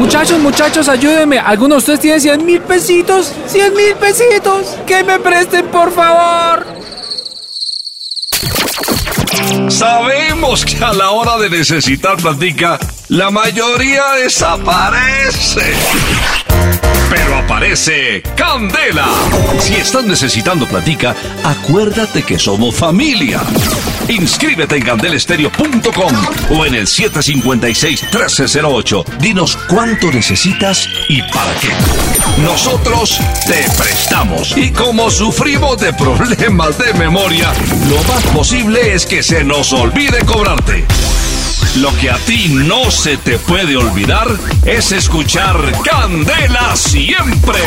Muchachos, muchachos, ayúdenme. ¿Alguno de ustedes tiene 100 mil pesitos? 100 mil pesitos. Que me presten, por favor. Sabemos que a la hora de necesitar platica, la mayoría desaparece. Aparece Candela. Si estás necesitando platica, acuérdate que somos familia. Inscríbete en candelestereo.com o en el 756-1308. Dinos cuánto necesitas y para qué. Nosotros te prestamos. Y como sufrimos de problemas de memoria, lo más posible es que se nos olvide cobrarte. Lo que a ti no se te puede olvidar es escuchar Candela siempre.